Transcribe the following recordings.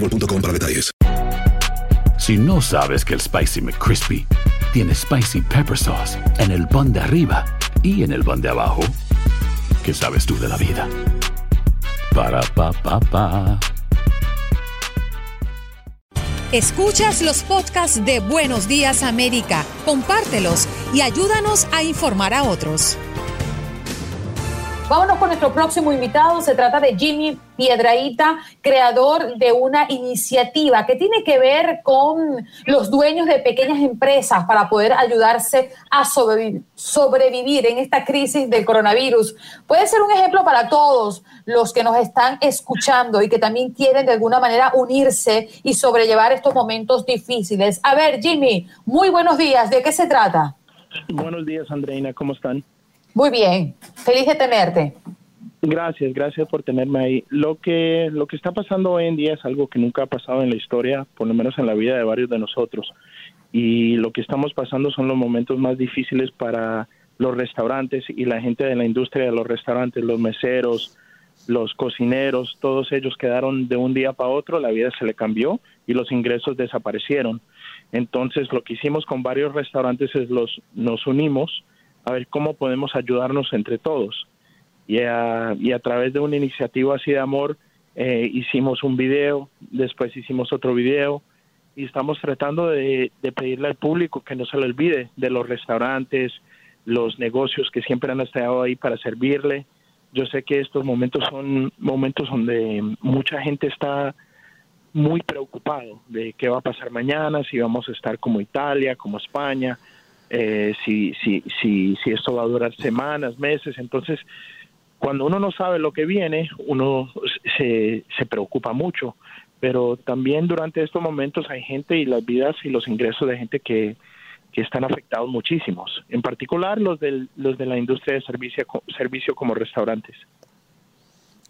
boostmobile.com para detalles. Si no sabes que el Spicy McCrispy tiene Spicy Pepper Sauce en el pan de arriba y en el pan de abajo, ¿qué sabes tú de la vida? Para, pa, pa, pa. Escuchas los podcasts de Buenos Días América, compártelos y ayúdanos a informar a otros. Vámonos con nuestro próximo invitado. Se trata de Jimmy Piedraíta, creador de una iniciativa que tiene que ver con los dueños de pequeñas empresas para poder ayudarse a sobrevi- sobrevivir en esta crisis del coronavirus. Puede ser un ejemplo para todos los que nos están escuchando y que también quieren de alguna manera unirse y sobrellevar estos momentos difíciles. A ver, Jimmy, muy buenos días. ¿De qué se trata? Buenos días, Andreina, ¿cómo están? Muy bien. Feliz de tenerte. Gracias, gracias por tenerme ahí. Lo que, lo que está pasando hoy en día es algo que nunca ha pasado en la historia, por lo menos en la vida de varios de nosotros. Y lo que estamos pasando son los momentos más difíciles para los restaurantes y la gente de la industria de los restaurantes, los meseros, los cocineros, todos ellos quedaron de un día para otro, la vida se le cambió y los ingresos desaparecieron. Entonces, lo que hicimos con varios restaurantes es los nos unimos a ver cómo podemos ayudarnos entre todos. Y a, y a través de una iniciativa así de amor, eh, hicimos un video, después hicimos otro video, y estamos tratando de, de pedirle al público que no se le olvide de los restaurantes, los negocios que siempre han estado ahí para servirle. Yo sé que estos momentos son momentos donde mucha gente está muy preocupado de qué va a pasar mañana, si vamos a estar como Italia, como España, eh, si, si, si, si esto va a durar semanas, meses. Entonces, cuando uno no sabe lo que viene, uno se, se preocupa mucho. Pero también durante estos momentos hay gente y las vidas y los ingresos de gente que, que están afectados muchísimos, en particular los, del, los de la industria de servicio, servicio como restaurantes.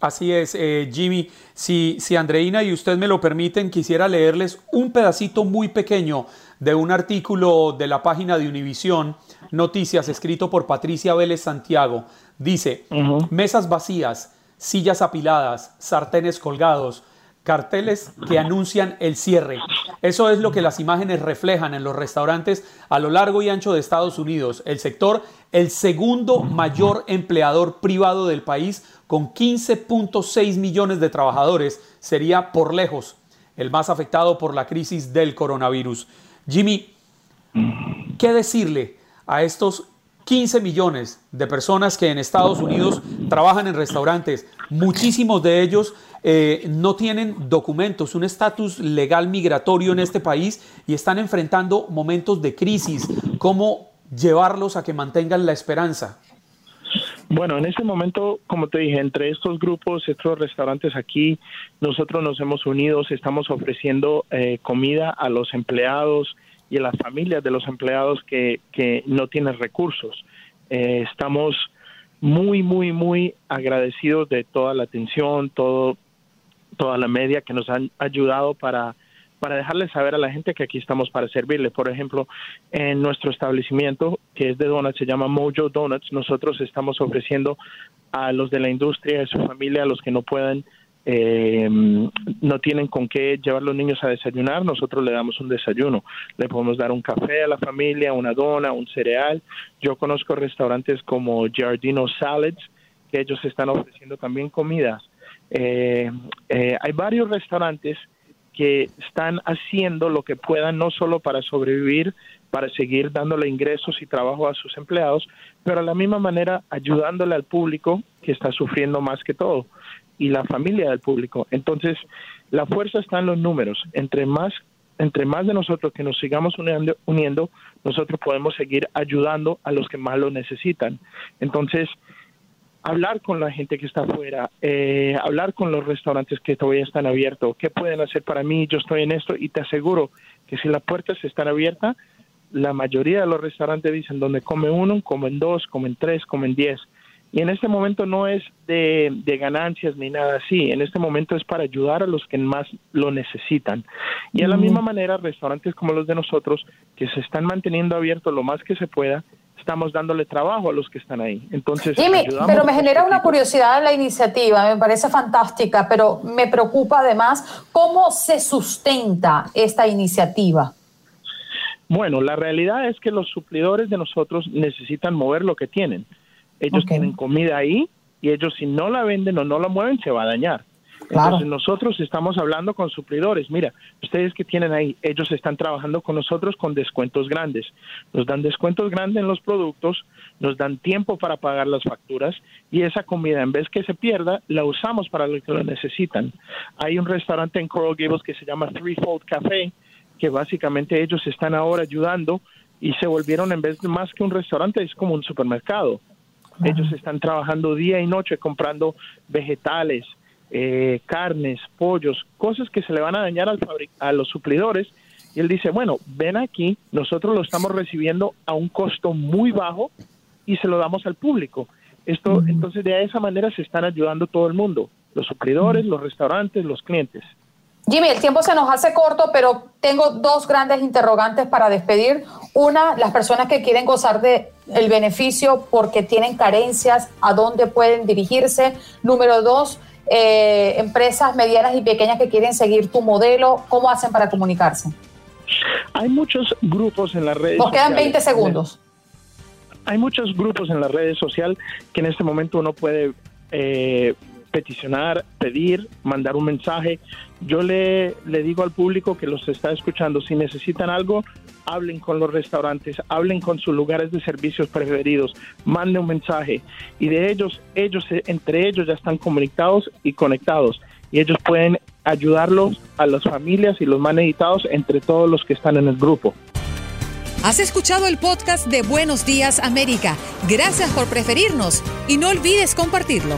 Así es, eh, Jimmy. Si, si Andreina y usted me lo permiten, quisiera leerles un pedacito muy pequeño de un artículo de la página de Univisión Noticias escrito por Patricia Vélez Santiago. Dice, mesas vacías, sillas apiladas, sartenes colgados, carteles que anuncian el cierre. Eso es lo que las imágenes reflejan en los restaurantes a lo largo y ancho de Estados Unidos. El sector, el segundo mayor empleador privado del país, con 15.6 millones de trabajadores, sería por lejos el más afectado por la crisis del coronavirus. Jimmy, ¿qué decirle a estos 15 millones de personas que en Estados Unidos trabajan en restaurantes? Muchísimos de ellos eh, no tienen documentos, un estatus legal migratorio en este país y están enfrentando momentos de crisis. ¿Cómo llevarlos a que mantengan la esperanza? Bueno, en este momento, como te dije, entre estos grupos, estos restaurantes aquí, nosotros nos hemos unido, estamos ofreciendo eh, comida a los empleados y a las familias de los empleados que, que no tienen recursos. Eh, estamos muy, muy, muy agradecidos de toda la atención, todo, toda la media que nos han ayudado para para dejarle saber a la gente que aquí estamos para servirle. Por ejemplo, en nuestro establecimiento, que es de donuts, se llama Mojo Donuts, nosotros estamos ofreciendo a los de la industria, a su familia, a los que no puedan, eh, no tienen con qué llevar los niños a desayunar, nosotros le damos un desayuno. Le podemos dar un café a la familia, una dona, un cereal. Yo conozco restaurantes como Giardino Salads, que ellos están ofreciendo también comidas. Eh, eh, hay varios restaurantes que están haciendo lo que puedan, no solo para sobrevivir, para seguir dándole ingresos y trabajo a sus empleados, pero a la misma manera ayudándole al público que está sufriendo más que todo y la familia del público. Entonces, la fuerza está en los números. Entre más entre más de nosotros que nos sigamos uniendo, uniendo, nosotros podemos seguir ayudando a los que más lo necesitan. Entonces, hablar con la gente que está afuera, eh, hablar con los restaurantes que todavía están abiertos, qué pueden hacer para mí, yo estoy en esto y te aseguro que si las puertas están abiertas, la mayoría de los restaurantes dicen donde come uno, comen dos, comen tres, comen diez. Y en este momento no es de, de, ganancias ni nada así, en este momento es para ayudar a los que más lo necesitan. Y de la misma manera, restaurantes como los de nosotros, que se están manteniendo abiertos lo más que se pueda, estamos dándole trabajo a los que están ahí. Entonces, pero me genera una curiosidad la iniciativa, me parece fantástica, pero me preocupa además cómo se sustenta esta iniciativa. Bueno, la realidad es que los suplidores de nosotros necesitan mover lo que tienen. Ellos tienen comida ahí y ellos si no la venden o no la mueven se va a dañar. Entonces nosotros estamos hablando con suplidores. Mira, ustedes que tienen ahí, ellos están trabajando con nosotros con descuentos grandes. Nos dan descuentos grandes en los productos, nos dan tiempo para pagar las facturas y esa comida en vez que se pierda, la usamos para lo que lo necesitan. Hay un restaurante en Coral Gables que se llama Threefold Café, que básicamente ellos están ahora ayudando y se volvieron en vez de más que un restaurante, es como un supermercado. Ellos están trabajando día y noche comprando vegetales, eh, carnes, pollos, cosas que se le van a dañar al a los suplidores. Y él dice, bueno, ven aquí, nosotros lo estamos recibiendo a un costo muy bajo y se lo damos al público. Esto, entonces de esa manera se están ayudando todo el mundo, los suplidores, los restaurantes, los clientes. Jimmy, el tiempo se nos hace corto, pero tengo dos grandes interrogantes para despedir. Una, las personas que quieren gozar de el beneficio porque tienen carencias, ¿a dónde pueden dirigirse? Número dos, eh, empresas medianas y pequeñas que quieren seguir tu modelo, ¿cómo hacen para comunicarse? Hay muchos grupos en las redes Nos quedan 20 segundos. Hay muchos grupos en las redes sociales que en este momento uno puede eh, peticionar, pedir, mandar un mensaje. Yo le, le digo al público que los está escuchando, si necesitan algo, hablen con los restaurantes, hablen con sus lugares de servicios preferidos, manden un mensaje y de ellos, ellos entre ellos ya están comunicados y conectados y ellos pueden ayudarlos a las familias y los más necesitados entre todos los que están en el grupo. Has escuchado el podcast de Buenos Días América. Gracias por preferirnos y no olvides compartirlo.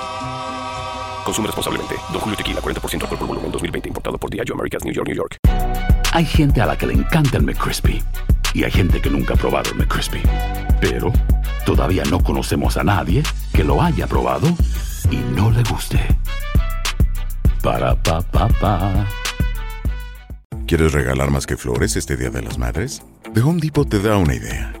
Consume responsablemente. Don Julio Tequila, 40% alcohol por volumen, 2020. Importado por Diageo Americas, New York, New York. Hay gente a la que le encanta el McCrispy. Y hay gente que nunca ha probado el McCrispy. Pero todavía no conocemos a nadie que lo haya probado y no le guste. Para, pa, pa, pa. ¿Quieres regalar más que flores este Día de las Madres? The Home Depot te da una idea.